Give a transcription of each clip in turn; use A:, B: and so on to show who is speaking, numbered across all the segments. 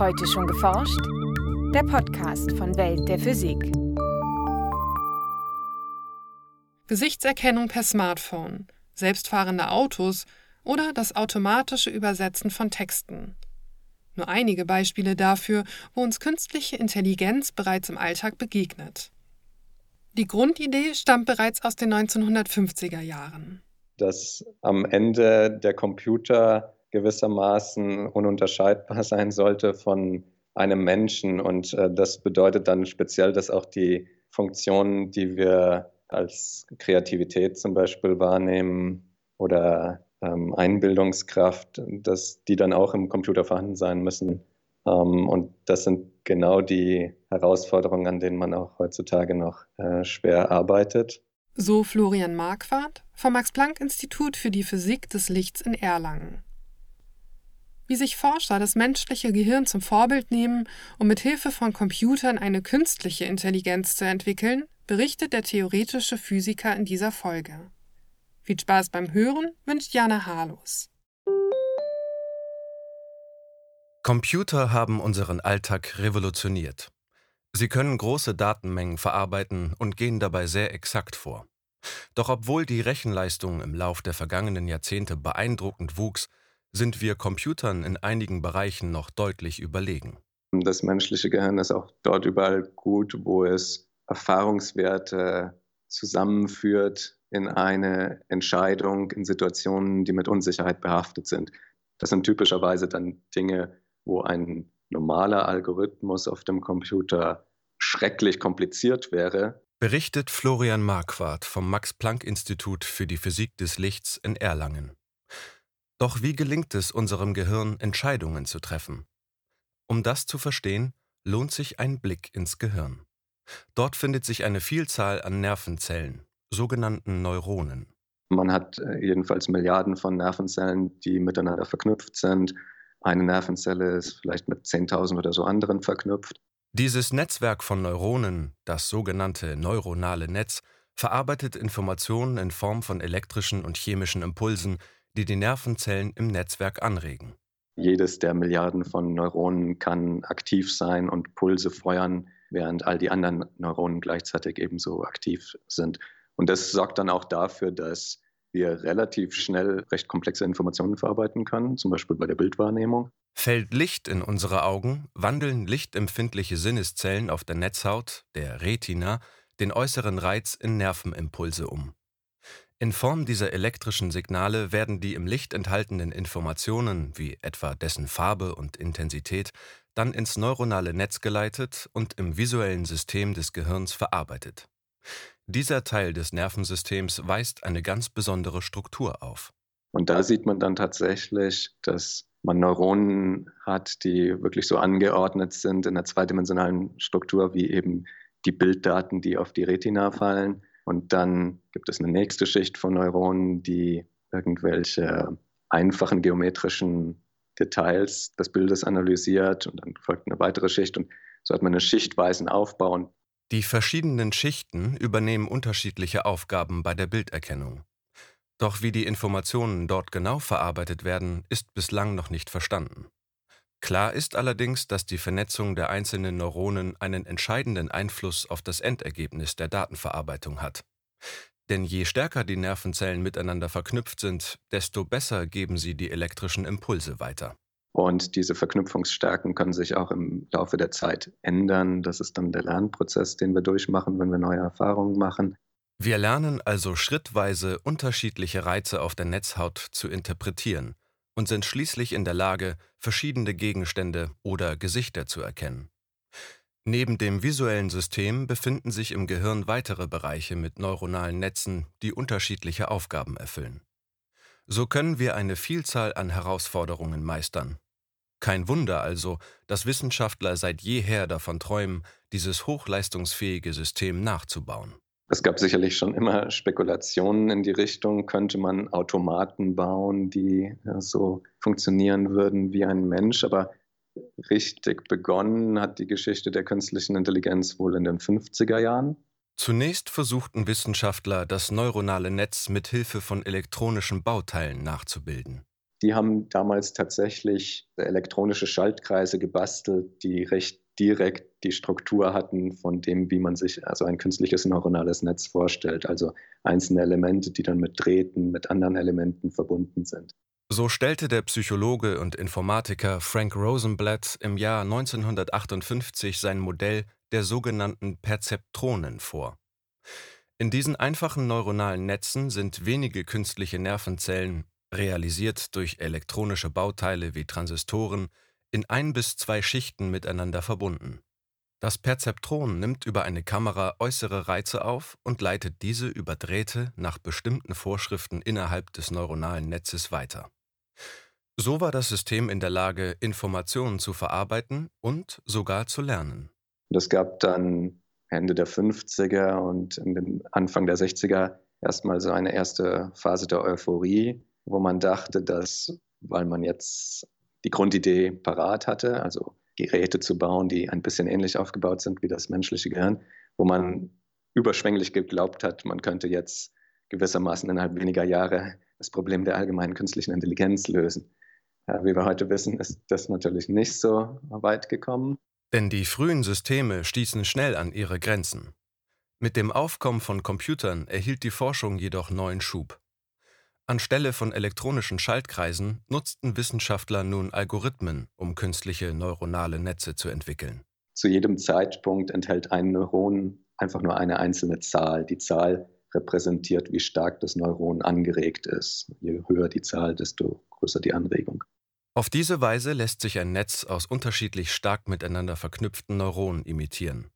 A: Heute schon geforscht? Der Podcast von Welt der Physik.
B: Gesichtserkennung per Smartphone, selbstfahrende Autos oder das automatische Übersetzen von Texten. Nur einige Beispiele dafür, wo uns künstliche Intelligenz bereits im Alltag begegnet. Die Grundidee stammt bereits aus den 1950er Jahren.
C: Dass am Ende der Computer gewissermaßen ununterscheidbar sein sollte von einem Menschen. Und äh, das bedeutet dann speziell, dass auch die Funktionen, die wir als Kreativität zum Beispiel wahrnehmen oder ähm, Einbildungskraft, dass die dann auch im Computer vorhanden sein müssen. Ähm, und das sind genau die Herausforderungen, an denen man auch heutzutage noch äh, schwer arbeitet.
B: So Florian Marquardt vom Max-Planck-Institut für die Physik des Lichts in Erlangen wie sich Forscher das menschliche Gehirn zum Vorbild nehmen, um mit Hilfe von Computern eine künstliche Intelligenz zu entwickeln, berichtet der theoretische Physiker in dieser Folge. Viel Spaß beim Hören wünscht Jana Harlos.
D: Computer haben unseren Alltag revolutioniert. Sie können große Datenmengen verarbeiten und gehen dabei sehr exakt vor. Doch obwohl die Rechenleistung im Lauf der vergangenen Jahrzehnte beeindruckend wuchs, sind wir Computern in einigen Bereichen noch deutlich überlegen.
C: Das menschliche Gehirn ist auch dort überall gut, wo es Erfahrungswerte zusammenführt in eine Entscheidung in Situationen, die mit Unsicherheit behaftet sind. Das sind typischerweise dann Dinge, wo ein normaler Algorithmus auf dem Computer schrecklich kompliziert wäre.
D: Berichtet Florian Marquardt vom Max Planck Institut für die Physik des Lichts in Erlangen. Doch wie gelingt es unserem Gehirn, Entscheidungen zu treffen? Um das zu verstehen, lohnt sich ein Blick ins Gehirn. Dort findet sich eine Vielzahl an Nervenzellen, sogenannten Neuronen.
C: Man hat äh, jedenfalls Milliarden von Nervenzellen, die miteinander verknüpft sind. Eine Nervenzelle ist vielleicht mit 10.000 oder so anderen verknüpft.
D: Dieses Netzwerk von Neuronen, das sogenannte neuronale Netz, verarbeitet Informationen in Form von elektrischen und chemischen Impulsen, die die Nervenzellen im Netzwerk anregen.
C: Jedes der Milliarden von Neuronen kann aktiv sein und Pulse feuern, während all die anderen Neuronen gleichzeitig ebenso aktiv sind. Und das sorgt dann auch dafür, dass wir relativ schnell recht komplexe Informationen verarbeiten können, zum Beispiel bei der Bildwahrnehmung.
D: Fällt Licht in unsere Augen, wandeln lichtempfindliche Sinneszellen auf der Netzhaut, der Retina, den äußeren Reiz in Nervenimpulse um. In Form dieser elektrischen Signale werden die im Licht enthaltenen Informationen, wie etwa dessen Farbe und Intensität, dann ins neuronale Netz geleitet und im visuellen System des Gehirns verarbeitet. Dieser Teil des Nervensystems weist eine ganz besondere Struktur auf.
C: Und da sieht man dann tatsächlich, dass man Neuronen hat, die wirklich so angeordnet sind in einer zweidimensionalen Struktur wie eben die Bilddaten, die auf die Retina fallen. Und dann gibt es eine nächste Schicht von Neuronen, die irgendwelche einfachen geometrischen Details des Bildes analysiert und dann folgt eine weitere Schicht und so hat man einen schichtweisen Aufbau.
D: Die verschiedenen Schichten übernehmen unterschiedliche Aufgaben bei der Bilderkennung. Doch wie die Informationen dort genau verarbeitet werden, ist bislang noch nicht verstanden. Klar ist allerdings, dass die Vernetzung der einzelnen Neuronen einen entscheidenden Einfluss auf das Endergebnis der Datenverarbeitung hat. Denn je stärker die Nervenzellen miteinander verknüpft sind, desto besser geben sie die elektrischen Impulse weiter.
C: Und diese Verknüpfungsstärken können sich auch im Laufe der Zeit ändern. Das ist dann der Lernprozess, den wir durchmachen, wenn wir neue Erfahrungen machen.
D: Wir lernen also schrittweise unterschiedliche Reize auf der Netzhaut zu interpretieren und sind schließlich in der Lage, verschiedene Gegenstände oder Gesichter zu erkennen. Neben dem visuellen System befinden sich im Gehirn weitere Bereiche mit neuronalen Netzen, die unterschiedliche Aufgaben erfüllen. So können wir eine Vielzahl an Herausforderungen meistern. Kein Wunder also, dass Wissenschaftler seit jeher davon träumen, dieses hochleistungsfähige System nachzubauen.
C: Es gab sicherlich schon immer Spekulationen in die Richtung, könnte man Automaten bauen, die so funktionieren würden wie ein Mensch. Aber richtig begonnen hat die Geschichte der künstlichen Intelligenz wohl in den 50er Jahren.
D: Zunächst versuchten Wissenschaftler, das neuronale Netz mit Hilfe von elektronischen Bauteilen nachzubilden.
C: die haben damals tatsächlich elektronische Schaltkreise gebastelt, die recht direkt die Struktur hatten von dem, wie man sich also ein künstliches neuronales Netz vorstellt. Also einzelne Elemente, die dann mit Drähten, mit anderen Elementen verbunden sind.
D: So stellte der Psychologe und Informatiker Frank Rosenblatt im Jahr 1958 sein Modell der sogenannten Perzeptronen vor. In diesen einfachen neuronalen Netzen sind wenige künstliche Nervenzellen, realisiert durch elektronische Bauteile wie Transistoren, in ein bis zwei Schichten miteinander verbunden. Das Perzeptron nimmt über eine Kamera äußere Reize auf und leitet diese über Drähte nach bestimmten Vorschriften innerhalb des neuronalen Netzes weiter. So war das System in der Lage, Informationen zu verarbeiten und sogar zu lernen.
C: Es gab dann Ende der 50er und Anfang der 60er erstmal so eine erste Phase der Euphorie, wo man dachte, dass, weil man jetzt die Grundidee parat hatte, also Geräte zu bauen, die ein bisschen ähnlich aufgebaut sind wie das menschliche Gehirn, wo man überschwänglich geglaubt hat, man könnte jetzt gewissermaßen innerhalb weniger Jahre das Problem der allgemeinen künstlichen Intelligenz lösen. Ja, wie wir heute wissen, ist das natürlich nicht so weit gekommen.
D: Denn die frühen Systeme stießen schnell an ihre Grenzen. Mit dem Aufkommen von Computern erhielt die Forschung jedoch neuen Schub. Anstelle von elektronischen Schaltkreisen nutzten Wissenschaftler nun Algorithmen, um künstliche neuronale Netze zu entwickeln.
C: Zu jedem Zeitpunkt enthält ein Neuron einfach nur eine einzelne Zahl. Die Zahl repräsentiert, wie stark das Neuron angeregt ist. Je höher die Zahl, desto größer die Anregung.
D: Auf diese Weise lässt sich ein Netz aus unterschiedlich stark miteinander verknüpften Neuronen imitieren.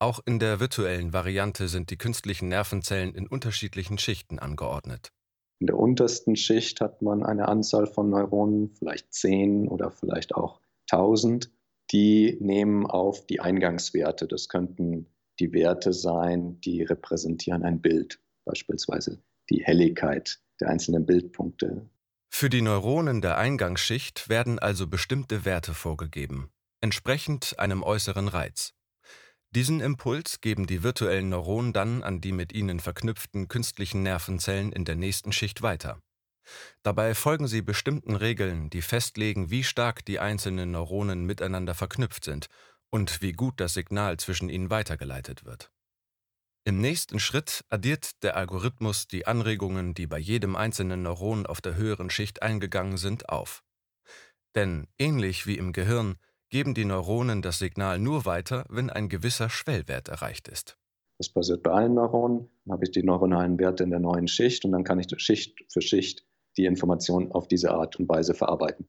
D: Auch in der virtuellen Variante sind die künstlichen Nervenzellen in unterschiedlichen Schichten angeordnet.
C: In der untersten Schicht hat man eine Anzahl von Neuronen, vielleicht zehn oder vielleicht auch tausend. Die nehmen auf die Eingangswerte. Das könnten die Werte sein, die repräsentieren ein Bild, beispielsweise die Helligkeit der einzelnen Bildpunkte,
D: für die Neuronen der Eingangsschicht werden also bestimmte Werte vorgegeben, entsprechend einem äußeren Reiz. Diesen Impuls geben die virtuellen Neuronen dann an die mit ihnen verknüpften künstlichen Nervenzellen in der nächsten Schicht weiter. Dabei folgen sie bestimmten Regeln, die festlegen, wie stark die einzelnen Neuronen miteinander verknüpft sind und wie gut das Signal zwischen ihnen weitergeleitet wird. Im nächsten Schritt addiert der Algorithmus die Anregungen, die bei jedem einzelnen Neuron auf der höheren Schicht eingegangen sind, auf. Denn ähnlich wie im Gehirn geben die Neuronen das Signal nur weiter, wenn ein gewisser Schwellwert erreicht ist.
C: Das passiert bei allen Neuronen. Dann habe ich die neuronalen Werte in der neuen Schicht und dann kann ich Schicht für Schicht die Information auf diese Art und Weise verarbeiten.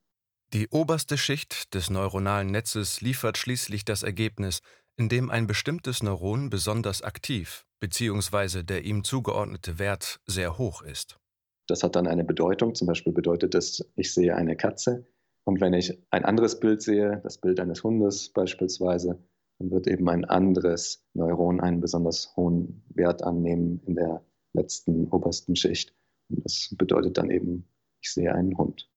D: Die oberste Schicht des neuronalen Netzes liefert schließlich das Ergebnis, in dem ein bestimmtes Neuron besonders aktiv bzw. der ihm zugeordnete Wert sehr hoch ist.
C: Das hat dann eine Bedeutung. Zum Beispiel bedeutet es, ich sehe eine Katze. Und wenn ich ein anderes Bild sehe, das Bild eines Hundes beispielsweise, dann wird eben ein anderes Neuron einen besonders hohen Wert annehmen in der letzten obersten Schicht. Und das bedeutet dann eben, ich sehe einen Hund.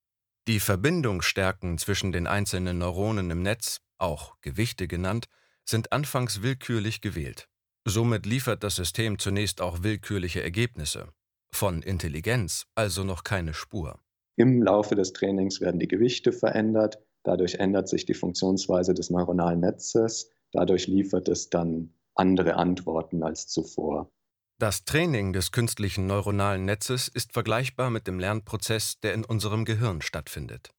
D: Die Verbindungsstärken zwischen den einzelnen Neuronen im Netz, auch Gewichte genannt, sind anfangs willkürlich gewählt. Somit liefert das System zunächst auch willkürliche Ergebnisse. Von Intelligenz also noch keine Spur.
C: Im Laufe des Trainings werden die Gewichte verändert, dadurch ändert sich die Funktionsweise des neuronalen Netzes, dadurch liefert es dann andere Antworten als zuvor.
D: Das Training des künstlichen neuronalen Netzes ist vergleichbar mit dem Lernprozess, der in unserem Gehirn stattfindet.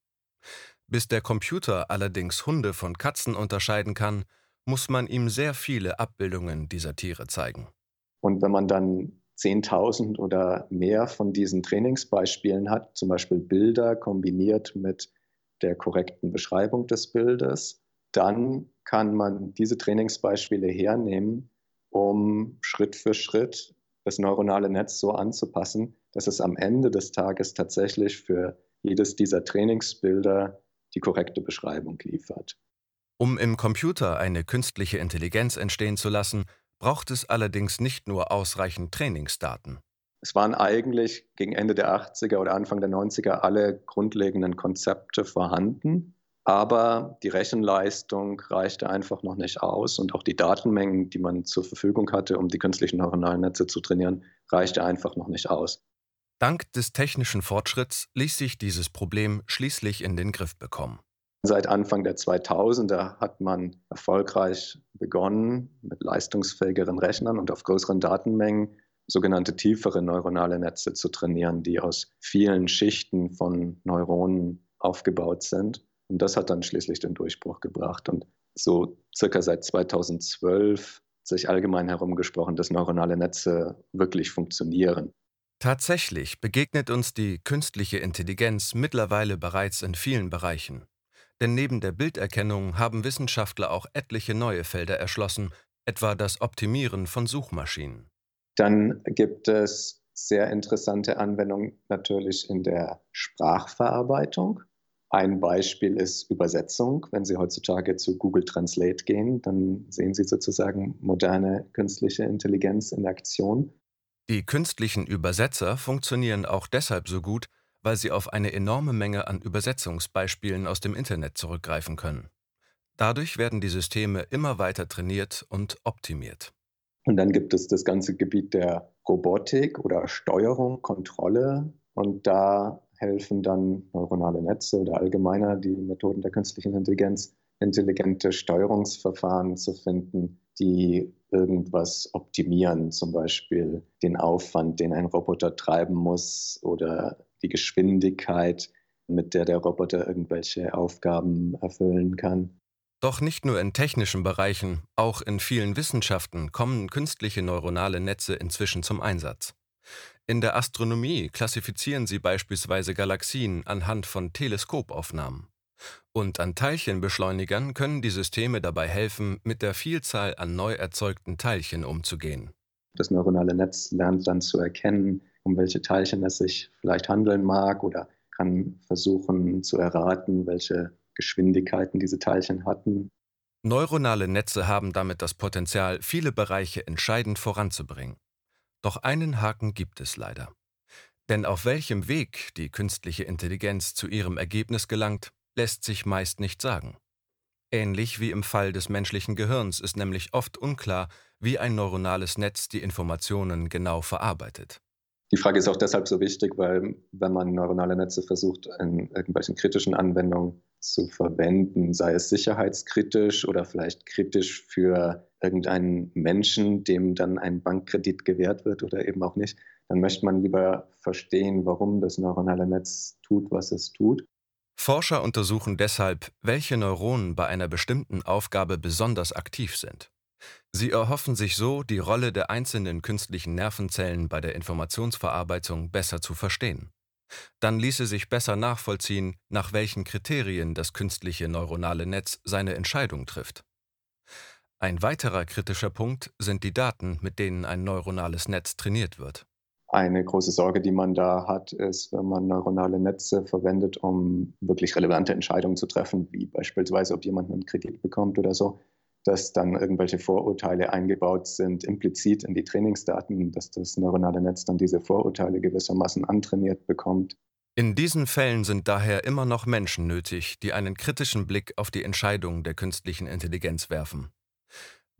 D: Bis der Computer allerdings Hunde von Katzen unterscheiden kann, muss man ihm sehr viele Abbildungen dieser Tiere zeigen.
C: Und wenn man dann 10.000 oder mehr von diesen Trainingsbeispielen hat, zum Beispiel Bilder kombiniert mit der korrekten Beschreibung des Bildes, dann kann man diese Trainingsbeispiele hernehmen, um Schritt für Schritt das neuronale Netz so anzupassen, dass es am Ende des Tages tatsächlich für jedes dieser Trainingsbilder die korrekte Beschreibung liefert.
D: Um im Computer eine künstliche Intelligenz entstehen zu lassen, braucht es allerdings nicht nur ausreichend Trainingsdaten.
C: Es waren eigentlich gegen Ende der 80er oder Anfang der 90er alle grundlegenden Konzepte vorhanden, aber die Rechenleistung reichte einfach noch nicht aus und auch die Datenmengen, die man zur Verfügung hatte, um die künstlichen neuronalen Netze zu trainieren, reichte einfach noch nicht aus.
D: Dank des technischen Fortschritts ließ sich dieses Problem schließlich in den Griff bekommen.
C: Seit Anfang der 2000er hat man erfolgreich begonnen, mit leistungsfähigeren Rechnern und auf größeren Datenmengen sogenannte tiefere neuronale Netze zu trainieren, die aus vielen Schichten von Neuronen aufgebaut sind. Und das hat dann schließlich den Durchbruch gebracht. Und so circa seit 2012 sich allgemein herumgesprochen, dass neuronale Netze wirklich funktionieren.
D: Tatsächlich begegnet uns die künstliche Intelligenz mittlerweile bereits in vielen Bereichen. Denn neben der Bilderkennung haben Wissenschaftler auch etliche neue Felder erschlossen, etwa das Optimieren von Suchmaschinen.
C: Dann gibt es sehr interessante Anwendungen natürlich in der Sprachverarbeitung. Ein Beispiel ist Übersetzung. Wenn Sie heutzutage zu Google Translate gehen, dann sehen Sie sozusagen moderne künstliche Intelligenz in Aktion.
D: Die künstlichen Übersetzer funktionieren auch deshalb so gut, weil sie auf eine enorme Menge an Übersetzungsbeispielen aus dem Internet zurückgreifen können. Dadurch werden die Systeme immer weiter trainiert und optimiert.
C: Und dann gibt es das ganze Gebiet der Robotik oder Steuerung, Kontrolle. Und da helfen dann neuronale Netze oder allgemeiner die Methoden der künstlichen Intelligenz, intelligente Steuerungsverfahren zu finden, die irgendwas optimieren, zum Beispiel den Aufwand, den ein Roboter treiben muss oder die Geschwindigkeit, mit der der Roboter irgendwelche Aufgaben erfüllen kann.
D: Doch nicht nur in technischen Bereichen, auch in vielen Wissenschaften kommen künstliche neuronale Netze inzwischen zum Einsatz. In der Astronomie klassifizieren sie beispielsweise Galaxien anhand von Teleskopaufnahmen. Und an Teilchenbeschleunigern können die Systeme dabei helfen, mit der Vielzahl an neu erzeugten Teilchen umzugehen.
C: Das neuronale Netz lernt dann zu erkennen, um welche Teilchen es sich vielleicht handeln mag oder kann versuchen zu erraten, welche Geschwindigkeiten diese Teilchen hatten.
D: Neuronale Netze haben damit das Potenzial, viele Bereiche entscheidend voranzubringen. Doch einen Haken gibt es leider. Denn auf welchem Weg die künstliche Intelligenz zu ihrem Ergebnis gelangt, lässt sich meist nicht sagen. Ähnlich wie im Fall des menschlichen Gehirns ist nämlich oft unklar, wie ein neuronales Netz die Informationen genau verarbeitet.
C: Die Frage ist auch deshalb so wichtig, weil wenn man neuronale Netze versucht, in irgendwelchen kritischen Anwendungen zu verwenden, sei es sicherheitskritisch oder vielleicht kritisch für irgendeinen Menschen, dem dann ein Bankkredit gewährt wird oder eben auch nicht, dann möchte man lieber verstehen, warum das neuronale Netz tut, was es tut.
D: Forscher untersuchen deshalb, welche Neuronen bei einer bestimmten Aufgabe besonders aktiv sind. Sie erhoffen sich so, die Rolle der einzelnen künstlichen Nervenzellen bei der Informationsverarbeitung besser zu verstehen. Dann ließe sich besser nachvollziehen, nach welchen Kriterien das künstliche neuronale Netz seine Entscheidung trifft. Ein weiterer kritischer Punkt sind die Daten, mit denen ein neuronales Netz trainiert wird.
C: Eine große Sorge, die man da hat, ist, wenn man neuronale Netze verwendet, um wirklich relevante Entscheidungen zu treffen, wie beispielsweise, ob jemand einen Kredit bekommt oder so, dass dann irgendwelche Vorurteile eingebaut sind, implizit in die Trainingsdaten, dass das neuronale Netz dann diese Vorurteile gewissermaßen antrainiert bekommt.
D: In diesen Fällen sind daher immer noch Menschen nötig, die einen kritischen Blick auf die Entscheidungen der künstlichen Intelligenz werfen.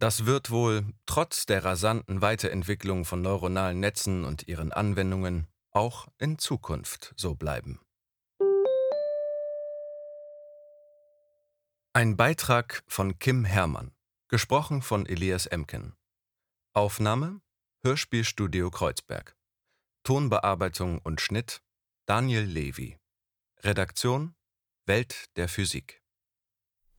D: Das wird wohl, trotz der rasanten Weiterentwicklung von neuronalen Netzen und ihren Anwendungen, auch in Zukunft so bleiben. Ein Beitrag von Kim Herrmann, gesprochen von Elias Emken. Aufnahme Hörspielstudio Kreuzberg. Tonbearbeitung und Schnitt Daniel Levy. Redaktion Welt der Physik.